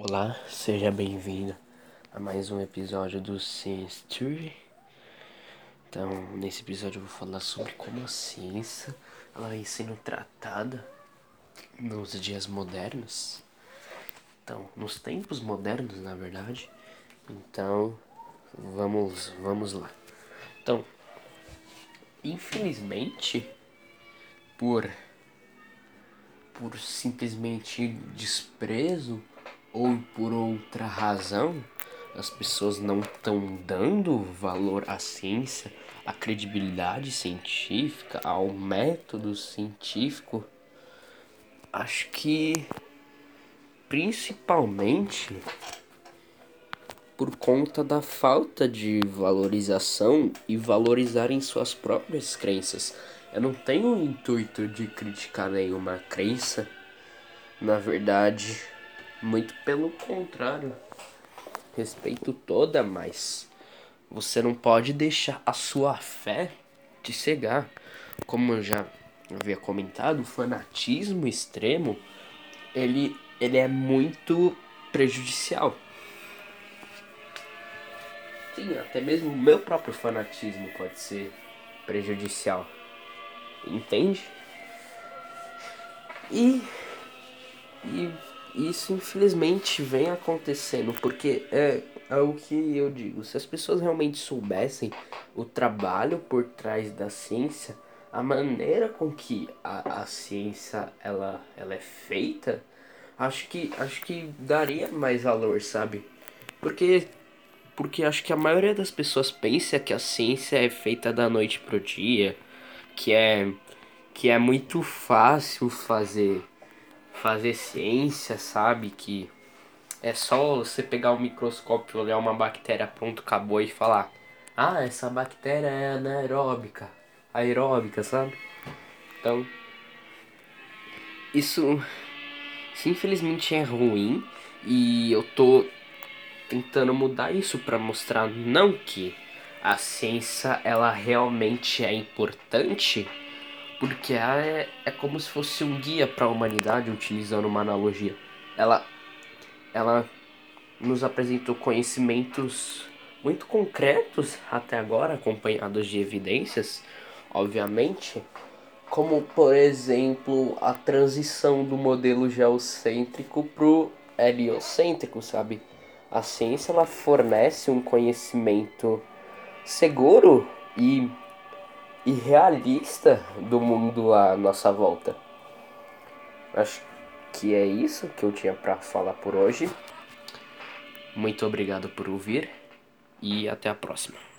Olá, seja bem-vindo a mais um episódio do Science Theory. Então, nesse episódio eu vou falar sobre como a ciência ela vem sendo tratada nos dias modernos. Então, nos tempos modernos, na verdade. Então, vamos, vamos lá. Então, infelizmente, por por simplesmente desprezo ou por outra razão as pessoas não estão dando valor à ciência, à credibilidade científica, ao método científico, acho que principalmente por conta da falta de valorização e valorizarem suas próprias crenças. Eu não tenho o intuito de criticar nenhuma crença. Na verdade, muito pelo contrário. Respeito toda, mas você não pode deixar a sua fé te cegar. Como eu já havia comentado, o fanatismo extremo, ele, ele é muito prejudicial. Sim, até mesmo o meu próprio fanatismo pode ser prejudicial. Entende? E, e isso infelizmente vem acontecendo, porque é, é o que eu digo, se as pessoas realmente soubessem o trabalho por trás da ciência, a maneira com que a, a ciência ela, ela é feita, acho que, acho que daria mais valor, sabe? Porque, porque acho que a maioria das pessoas pensa que a ciência é feita da noite pro dia, que é, que é muito fácil fazer fazer ciência, sabe? Que é só você pegar o microscópio, olhar uma bactéria, pronto, acabou e falar: Ah, essa bactéria é anaeróbica, aeróbica, sabe? Então, isso, isso infelizmente é ruim e eu tô tentando mudar isso para mostrar não que a ciência ela realmente é importante porque é, é como se fosse um guia para a humanidade, utilizando uma analogia. Ela, ela nos apresentou conhecimentos muito concretos até agora, acompanhados de evidências, obviamente, como por exemplo a transição do modelo geocêntrico para o heliocêntrico, sabe? A ciência ela fornece um conhecimento seguro e e realista do mundo à nossa volta. Acho que é isso que eu tinha para falar por hoje. Muito obrigado por ouvir e até a próxima.